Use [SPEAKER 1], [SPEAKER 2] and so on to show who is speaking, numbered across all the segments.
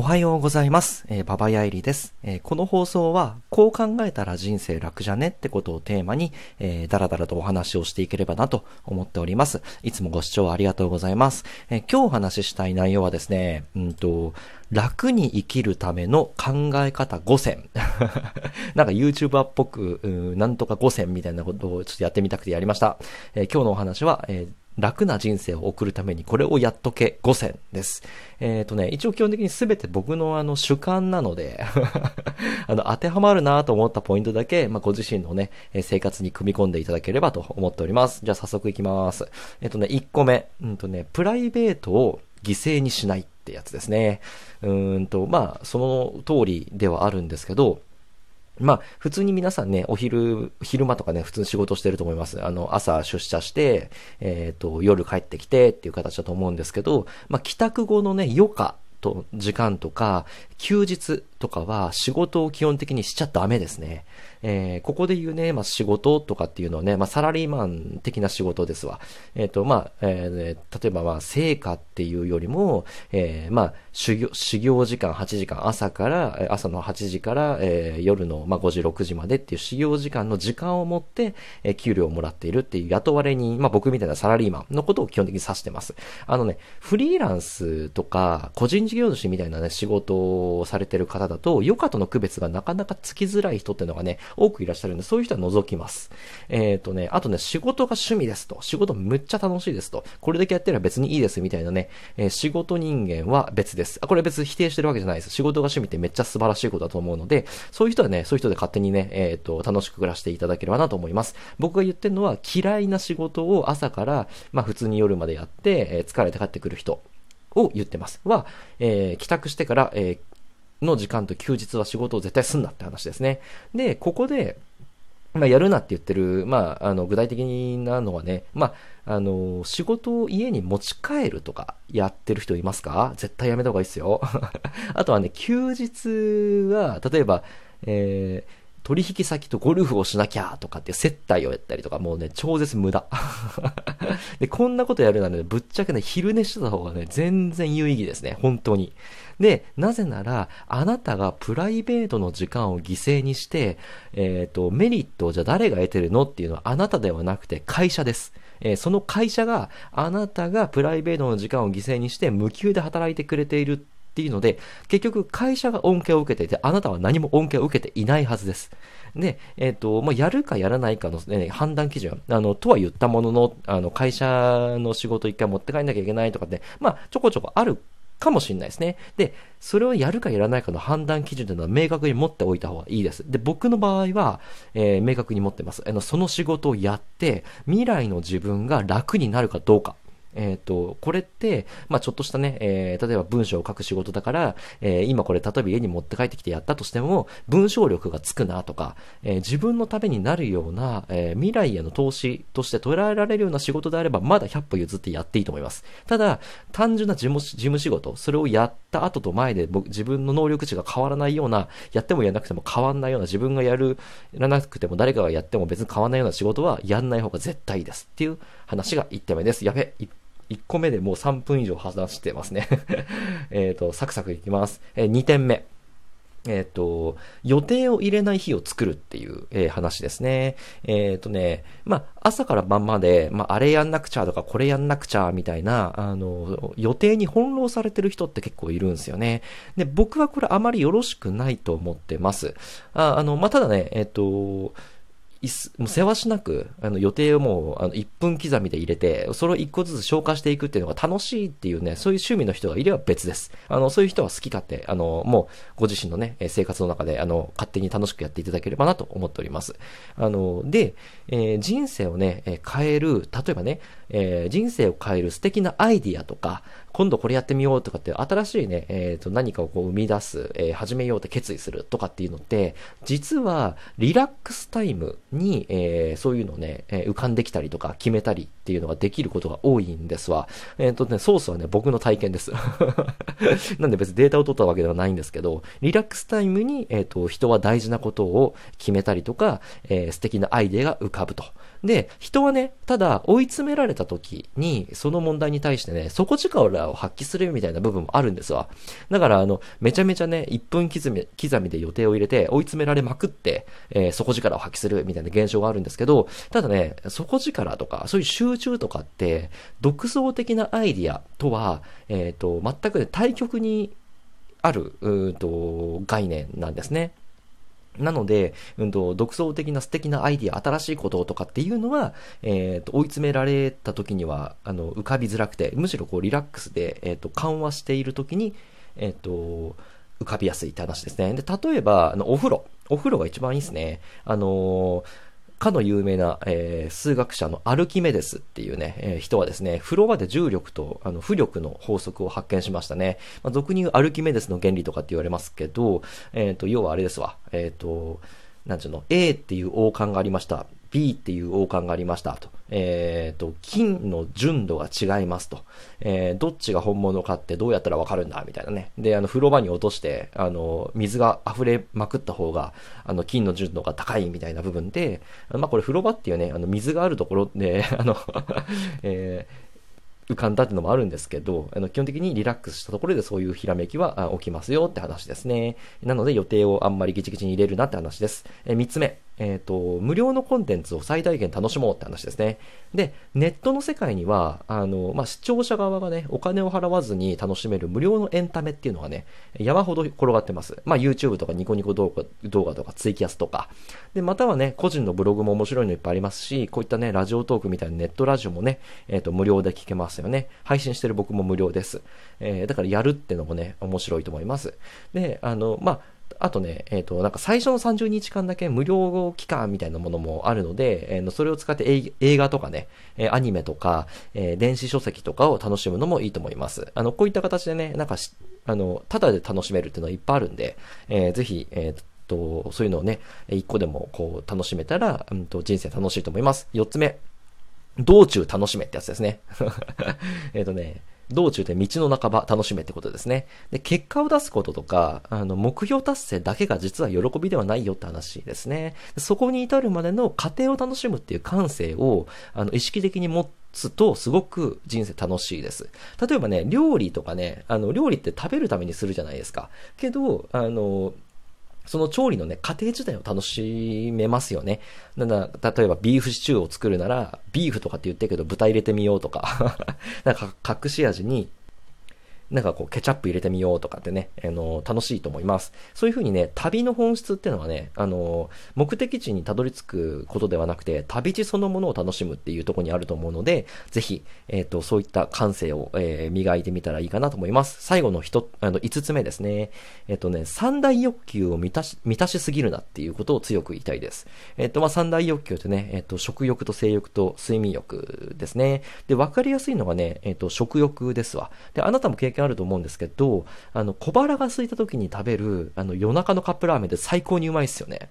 [SPEAKER 1] おはようございます。えー、ババヤイリです、えー、この放送は、こう考えたら人生楽じゃねってことをテーマに、えー、だらだらとお話をしていければなと思っております。いつもご視聴ありがとうございます。え、今日お話ししたい内容はですね、うんと、楽に生きるための考え方5選。なんか YouTuber っぽく、うんなんとか5選みたいなことをちょっとやってみたくてやりました。え、今日のお話は、えー楽な人生を送るためにこれをやっとけ5選です。えっ、ー、とね、一応基本的に全て僕のあの主観なので あの当てはまるなと思ったポイントだけ、まあ、ご自身のね、生活に組み込んでいただければと思っております。じゃあ早速いきます。えっ、ー、とね、1個目。うんとね、プライベートを犠牲にしないってやつですね。うんと、まあ、その通りではあるんですけど、まあ、普通に皆さんね、お昼、昼間とかね、普通に仕事してると思います。あの、朝出社して、えっ、ー、と、夜帰ってきてっていう形だと思うんですけど、まあ、帰宅後のね、余暇と、時間とか、休日とかは仕事を基本的にしちゃダメですね。えー、ここで言うね、まあ、仕事とかっていうのはね、まあ、サラリーマン的な仕事ですわ。えっ、ー、と、まあ、えー、例えばま、成果っていうよりも、えー、まあ、修行、修行時間8時間、朝から、朝の8時から、えー、夜の、まあ、5時、6時までっていう修行時間の時間を持って、えー、給料をもらっているっていう雇われに、まあ、僕みたいなサラリーマンのことを基本的に指してます。あのね、フリーランスとか、個人事業主みたいなね、仕事をされてる方だと、余暇との区別がなかなかつきづらい人ってのがね、多くいらっしゃるんで、そういう人は除きます。えっ、ー、とね、あとね、仕事が趣味ですと、仕事むっちゃ楽しいですと、これだけやってれば別にいいですみたいなね、えー、仕事人間は別です。あ、これ別に否定してるわけじゃないです。仕事が趣味ってめっちゃ素晴らしいことだと思うので、そういう人はね、そういう人で勝手にね、えっ、ー、と、楽しく暮らしていただければなと思います。僕が言ってるのは、嫌いな仕事を朝から、まあ普通に夜までやって、え、疲れて帰ってくる人。を言ってます。は、えー、帰宅してから、えー、の時間と休日は仕事を絶対すんなって話ですね。で、ここで、まあ、やるなって言ってる、まあ、あの、具体的なのはね、まあ、あの、仕事を家に持ち帰るとかやってる人いますか？絶対やめた方がいいですよ。あとはね、休日は、例えば、えー、取引先とゴルフをしなきゃとかって接待をやったりとか、もうね、超絶無駄。で、こんなことやるならね、ぶっちゃけね、昼寝してた方がね、全然有意義ですね、本当に。で、なぜなら、あなたがプライベートの時間を犠牲にして、えっ、ー、と、メリットをじゃあ誰が得てるのっていうのはあなたではなくて会社です。えー、その会社があなたがプライベートの時間を犠牲にして無給で働いてくれているっていうので、結局会社が恩恵を受けていて、あなたは何も恩恵を受けていないはずです。で、えっ、ー、と、まあ、やるかやらないかの、ね、判断基準、あの、とは言ったものの、あの、会社の仕事一回持って帰んなきゃいけないとかって、まあ、ちょこちょこあるかもしれないですね。で、それをやるかやらないかの判断基準というのは明確に持っておいた方がいいです。で、僕の場合は、えー、明確に持ってます。あの、その仕事をやって、未来の自分が楽になるかどうか。えっ、ー、と、これって、まあちょっとしたね、えー、例えば文章を書く仕事だから、えー、今これ例えば家に持って帰ってきてやったとしても、文章力がつくなとか、えー、自分のためになるような、えー、未来への投資として捉えられるような仕事であれば、まだ100歩譲ってやっていいと思います。ただ、単純な事務事務仕事、それをやった後と前で僕自分の能力値が変わらないような、やってもやらなくても変わらないような、自分がやる、やらなくても誰かがやっても別に変わらないような仕事はやんない方が絶対いいですっていう話が1点目です。やべ、1個目でもう3分以上話してますね えっと、サクサクいきます。えー、2点目。えっ、ー、と、予定を入れない日を作るっていう、えー、話ですね。えっ、ー、とね、まあ、朝から晩まで、まあ、あれやんなくちゃとか、これやんなくちゃみたいな、あの、予定に翻弄されてる人って結構いるんですよね。で、僕はこれあまりよろしくないと思ってます。ああの、まあ、ただね、えっ、と、いすもう世話しなく、あの予定をもうあの1分刻みで入れて、それを1個ずつ消化していくっていうのが楽しいっていうね、そういう趣味の人がいれば別です。あの、そういう人は好き勝手、あの、もうご自身のね、生活の中で、あの、勝手に楽しくやっていただければなと思っております。あの、で、えー、人生をね、変える、例えばね、えー、人生を変える素敵なアイディアとか、今度これやってみようとかって新しいね、えっ、ー、と何かをこう生み出す、えー、始めようって決意するとかっていうのって、実はリラックスタイムに、えー、そういうのね、え、浮かんできたりとか決めたりっていうのができることが多いんですわ。えっ、ー、とね、ソースはね、僕の体験です。なんで別にデータを取ったわけではないんですけど、リラックスタイムに、えっ、ー、と、人は大事なことを決めたりとか、えー、素敵なアイデアが浮かぶと。で、人はね、ただ追い詰められた時に、その問題に対してね、底力を発揮するみたいな部分もあるんですわ。だから、あの、めちゃめちゃね、1分刻み、刻みで予定を入れて、追い詰められまくって、えー、底力を発揮するみたいな現象があるんですけど、ただね、底力とか、そういう集中とかって、独創的なアイディアとは、えっ、ー、と、全く、対極にある、うんと、概念なんですね。なので、うんと、独創的な素敵なアイディア、新しいこととかっていうのは、えっ、ー、と、追い詰められた時には、あの、浮かびづらくて、むしろこう、リラックスで、えっ、ー、と、緩和している時に、えっ、ー、と、浮かびやすいって話ですね。で、例えば、あの、お風呂。お風呂が一番いいですね。あのーかの有名な、えー、数学者のアルキメデスっていうね、えー、人はですね、フロアで重力とあの浮力の法則を発見しましたね。まあ、俗に言うアルキメデスの原理とかって言われますけど、えっ、ー、と、要はあれですわ。えっ、と、なんちゅうの、A っていう王冠がありました。B っていう王冠がありましたと。えっ、ー、と、金の純度が違いますと。えー、どっちが本物かってどうやったらわかるんだみたいなね。で、あの、風呂場に落として、あの、水が溢れまくった方が、あの、金の純度が高いみたいな部分で、まあ、これ風呂場っていうね、あの、水があるところで、あのえー浮かんだっていうのもあるんですけど、あの基本的にリラックスしたところでそういうひらめきは起きますよって話ですね。なので予定をあんまりギチギチに入れるなって話です。え3つ目、えっ、ー、と、無料のコンテンツを最大限楽しもうって話ですね。で、ネットの世界には、あの、まあ、視聴者側がね、お金を払わずに楽しめる無料のエンタメっていうのがね、山ほど転がってます。まあ、YouTube とかニコニコ動画動画とかツイキャスとか。で、またはね、個人のブログも面白いのいっぱいありますし、こういったね、ラジオトークみたいなネットラジオもね、えっ、ー、と、無料で聞けますよね。配信してる僕も無料です。えー、だからやるってのもね、面白いと思います。で、あの、まあ、あとね、えっ、ー、と、なんか最初の30日間だけ無料期間みたいなものもあるので、えー、それを使って映画とかね、えアニメとか、え電子書籍とかを楽しむのもいいと思います。あの、こういった形でね、なんかあの、ただで楽しめるっていうのはいっぱいあるんで、えー、ぜひ、えーと、そういうのをね、一個でもこう楽しめたら、うんと、人生楽しいと思います。四つ目。道中楽しめってやつですね。えっとね、道中で道の半ば楽しめってことですね。で、結果を出すこととか、あの、目標達成だけが実は喜びではないよって話ですね。そこに至るまでの過程を楽しむっていう感性を、あの、意識的に持つと、すごく人生楽しいです。例えばね、料理とかね、あの、料理って食べるためにするじゃないですか。けど、あの、その調理のね、過程自体を楽しめますよね。なんだ、例えばビーフシチューを作るなら、ビーフとかって言ってるけど豚入れてみようとか なんか隠し味になんかこう、ケチャップ入れてみようとかってね、あの、楽しいと思います。そういうふうにね、旅の本質っていうのはね、あの、目的地にたどり着くことではなくて、旅路そのものを楽しむっていうところにあると思うので、ぜひ、えっ、ー、と、そういった感性を、えー、磨いてみたらいいかなと思います。最後の一、あの、五つ目ですね。えっ、ー、とね、三大欲求を満たし、満たしすぎるなっていうことを強く言いたいです。えっ、と、まあ、三大欲求ってね、えっ、と、食欲と性欲と睡眠欲ですね。で、わかりやすいのがね、えっ、と、食欲ですわ。で、あなたも経験あると思うんですけど、あの、小腹が空いた時に食べる、あの、夜中のカップラーメンって最高にうまいっすよね。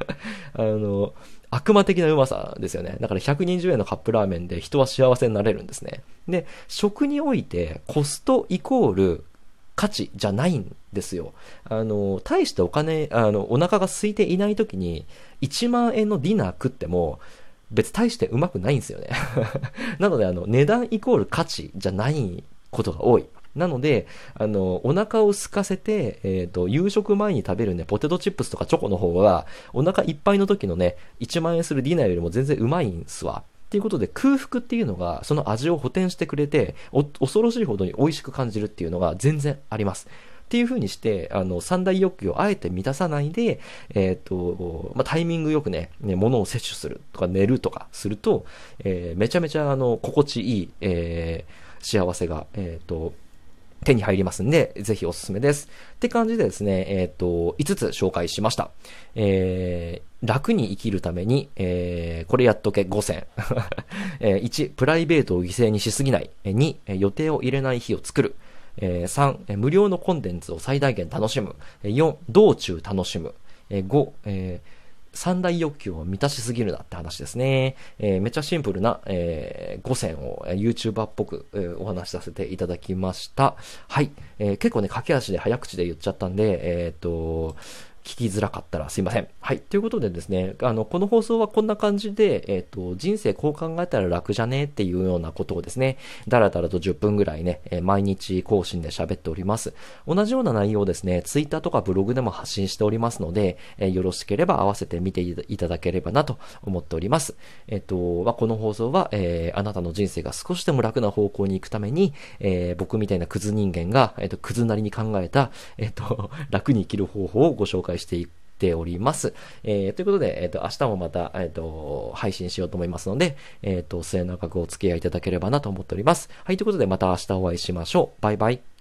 [SPEAKER 1] あの、悪魔的なうまさですよね。だから120円のカップラーメンで人は幸せになれるんですね。で、食においてコストイコール価値じゃないんですよ。あの、大してお金、あの、お腹が空いていない時に1万円のディナー食っても、別大してうまくないんですよね。なので、あの、値段イコール価値じゃないことが多い。なので、あの、お腹を空かせて、えっ、ー、と、夕食前に食べるね、ポテトチップスとかチョコの方が、お腹いっぱいの時のね、1万円するディナーよりも全然うまいんすわ。っていうことで空腹っていうのがその味を補填してくれて恐ろしいほどに美味しく感じるっていうのが全然あります。っていう風にして、あの、三大欲求をあえて満たさないで、えっ、ー、と、まあ、タイミングよくね、ね、物を摂取するとか寝るとかすると、えー、めちゃめちゃあの、心地いい、えー、幸せが、えっ、と、手に入りますんで、ぜひおすすめです。って感じでですね、えっ、ー、と、5つ紹介しました。えー、楽に生きるために、えー、これやっとけ5選。えー、1、プライベートを犠牲にしすぎない。2、予定を入れない日を作る。えー、3、無料のコンテンツを最大限楽しむ。4、道中楽しむ。5、えー三大欲求を満たしすぎるなって話ですね。えー、めちゃシンプルな、えー、5選を YouTuber っぽく、えー、お話しさせていただきました。はい。えー、結構ね、駆け足で早口で言っちゃったんで、えっ、と、聞きづらかったらすいません。はい。ということでですね、あの、この放送はこんな感じで、えっ、ー、と、人生こう考えたら楽じゃねっていうようなことをですね、だらだらと10分ぐらいね、え毎日更新で喋っております。同じような内容をですね、Twitter とかブログでも発信しておりますので、えー、よろしければ合わせて見ていただければなと思っております。えっ、と、まあ、この放送は、えあなたの人生が少しでも楽な方向に行くために、え僕みたいなクズ人間が、えっ、と、クズなりに考えた、えっ、と、楽に生きる方法をご紹介していくております。えー、ということで、えっ、ー、と、明日もまた、えっ、ー、と、配信しようと思いますので、えっ、と、末永くお付き合いいただければなと思っております。はい、ということでまた明日お会いしましょう。バイバイ。